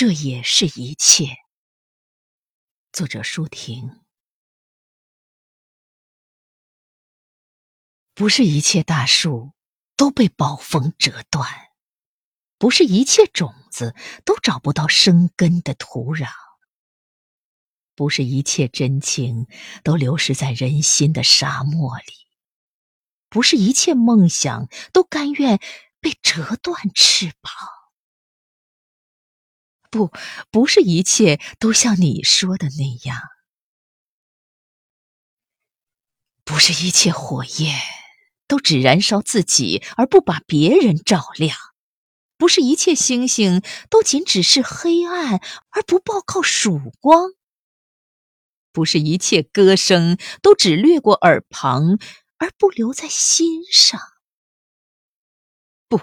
这也是一切。作者：舒婷。不是一切大树都被暴风折断，不是一切种子都找不到生根的土壤，不是一切真情都流失在人心的沙漠里，不是一切梦想都甘愿被折断翅膀。不，不是一切都像你说的那样，不是一切火焰都只燃烧自己而不把别人照亮，不是一切星星都仅只是黑暗而不报告曙光，不是一切歌声都只掠过耳旁而不留在心上，不，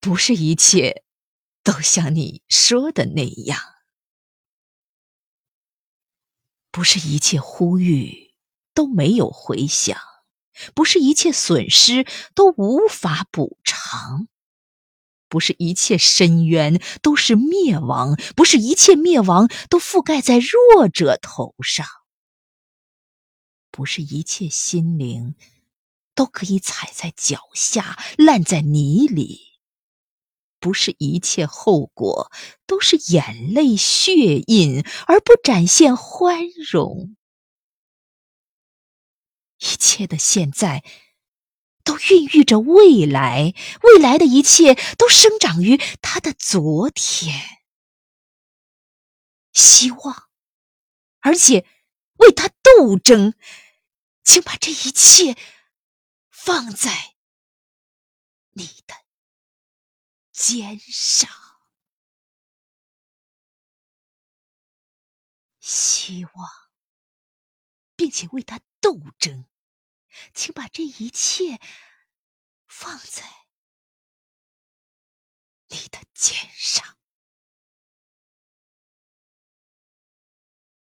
不是一切。都像你说的那样，不是一切呼吁都没有回响，不是一切损失都无法补偿，不是一切深渊都是灭亡，不是一切灭亡都覆盖在弱者头上，不是一切心灵都可以踩在脚下，烂在泥里。不是一切后果都是眼泪血印，而不展现欢容。一切的现在都孕育着未来，未来的一切都生长于他的昨天。希望，而且为他斗争，请把这一切放在肩上，希望，并且为他斗争，请把这一切放在你的肩上，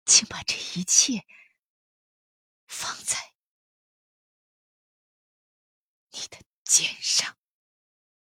请把这一切放在你的肩上。